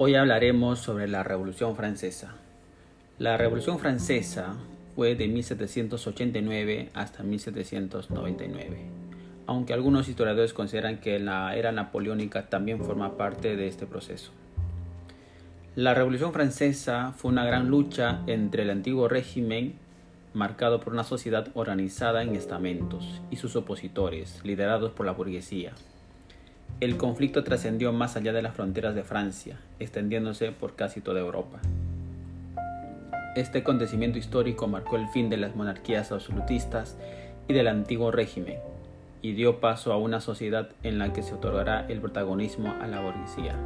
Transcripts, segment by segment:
Hoy hablaremos sobre la Revolución Francesa. La Revolución Francesa fue de 1789 hasta 1799, aunque algunos historiadores consideran que la era napoleónica también forma parte de este proceso. La Revolución Francesa fue una gran lucha entre el antiguo régimen, marcado por una sociedad organizada en estamentos, y sus opositores, liderados por la burguesía. El conflicto trascendió más allá de las fronteras de Francia, extendiéndose por casi toda Europa. Este acontecimiento histórico marcó el fin de las monarquías absolutistas y del antiguo régimen, y dio paso a una sociedad en la que se otorgará el protagonismo a la burguesía.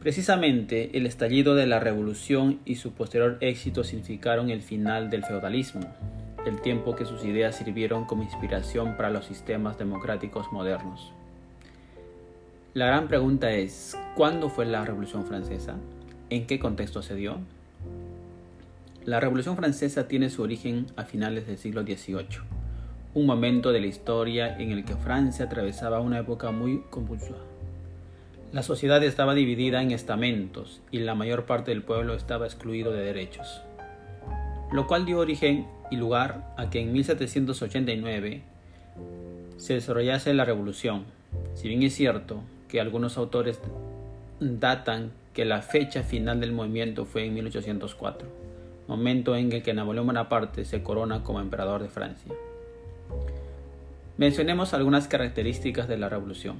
Precisamente el estallido de la revolución y su posterior éxito significaron el final del feudalismo, el tiempo que sus ideas sirvieron como inspiración para los sistemas democráticos modernos. La gran pregunta es, ¿cuándo fue la Revolución Francesa? ¿En qué contexto se dio? La Revolución Francesa tiene su origen a finales del siglo XVIII, un momento de la historia en el que Francia atravesaba una época muy convulsa. La sociedad estaba dividida en estamentos y la mayor parte del pueblo estaba excluido de derechos lo cual dio origen y lugar a que en 1789 se desarrollase la revolución. Si bien es cierto que algunos autores datan que la fecha final del movimiento fue en 1804, momento en el que Napoleón Bonaparte se corona como emperador de Francia. Mencionemos algunas características de la revolución.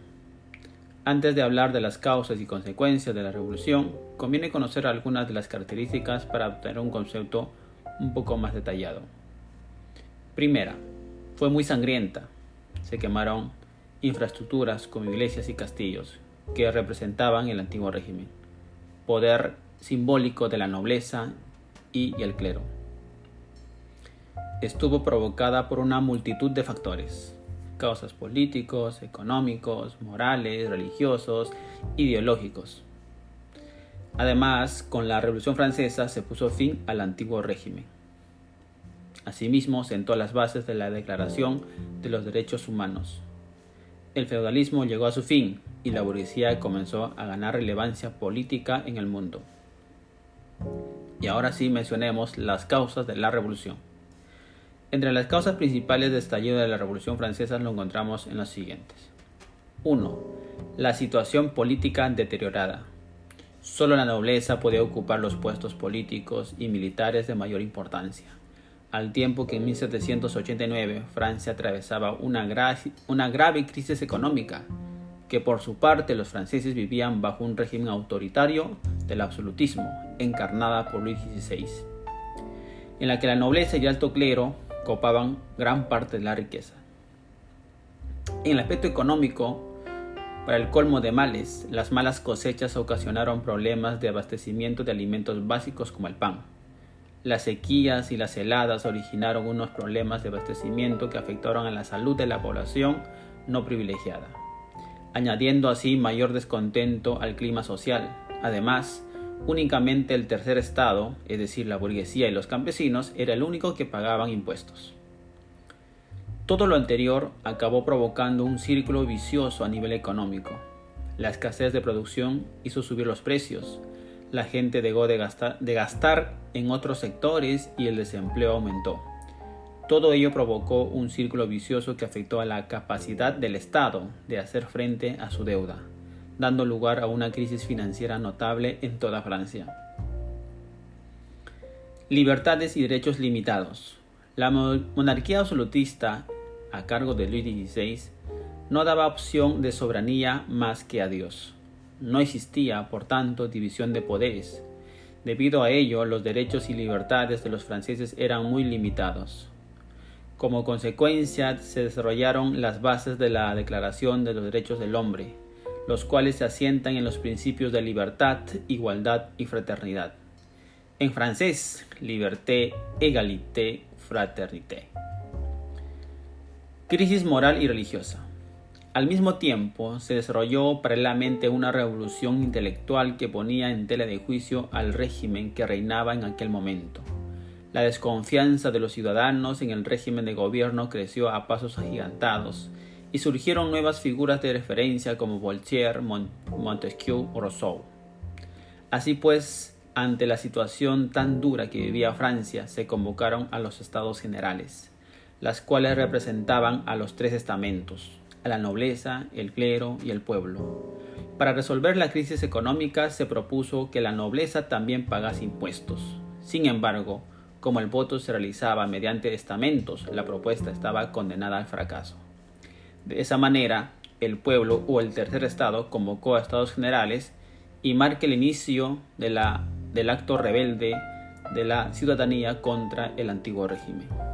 Antes de hablar de las causas y consecuencias de la revolución, conviene conocer algunas de las características para obtener un concepto un poco más detallado. Primera, fue muy sangrienta. Se quemaron infraestructuras como iglesias y castillos que representaban el antiguo régimen, poder simbólico de la nobleza y el clero. Estuvo provocada por una multitud de factores, causas políticos, económicos, morales, religiosos, ideológicos. Además, con la Revolución Francesa se puso fin al antiguo régimen. Asimismo, sentó las bases de la Declaración de los Derechos Humanos. El feudalismo llegó a su fin y la burguesía comenzó a ganar relevancia política en el mundo. Y ahora sí mencionemos las causas de la revolución. Entre las causas principales de estallido de la Revolución Francesa lo encontramos en las siguientes. 1. La situación política deteriorada. Solo la nobleza podía ocupar los puestos políticos y militares de mayor importancia, al tiempo que en 1789 Francia atravesaba una, una grave crisis económica, que por su parte los franceses vivían bajo un régimen autoritario del absolutismo, encarnada por Luis XVI, en la que la nobleza y el alto clero copaban gran parte de la riqueza. En el aspecto económico, para el colmo de males, las malas cosechas ocasionaron problemas de abastecimiento de alimentos básicos como el pan. Las sequías y las heladas originaron unos problemas de abastecimiento que afectaron a la salud de la población no privilegiada, añadiendo así mayor descontento al clima social. Además, únicamente el tercer estado, es decir, la burguesía y los campesinos, era el único que pagaban impuestos. Todo lo anterior acabó provocando un círculo vicioso a nivel económico. La escasez de producción hizo subir los precios, la gente dejó de gastar, en otros sectores y el desempleo aumentó. Todo ello provocó un círculo vicioso que afectó a la capacidad del Estado de hacer frente a su deuda, dando lugar a una crisis financiera notable en toda Francia. Libertades y derechos limitados. La monarquía absolutista a cargo de Luis XVI, no daba opción de soberanía más que a Dios. No existía, por tanto, división de poderes. Debido a ello, los derechos y libertades de los franceses eran muy limitados. Como consecuencia, se desarrollaron las bases de la Declaración de los Derechos del Hombre, los cuales se asientan en los principios de libertad, igualdad y fraternidad. En francés, liberté, égalité, fraternité. Crisis moral y religiosa. Al mismo tiempo, se desarrolló paralelamente una revolución intelectual que ponía en tela de juicio al régimen que reinaba en aquel momento. La desconfianza de los ciudadanos en el régimen de gobierno creció a pasos agigantados y surgieron nuevas figuras de referencia como Voltaire, Montesquieu o Rousseau. Así pues, ante la situación tan dura que vivía Francia, se convocaron a los estados generales, las cuales representaban a los tres estamentos, a la nobleza, el clero y el pueblo. Para resolver la crisis económica se propuso que la nobleza también pagase impuestos. Sin embargo, como el voto se realizaba mediante estamentos, la propuesta estaba condenada al fracaso. De esa manera, el pueblo o el tercer estado convocó a estados generales y marca el inicio del acto rebelde de la ciudadanía contra el antiguo régimen.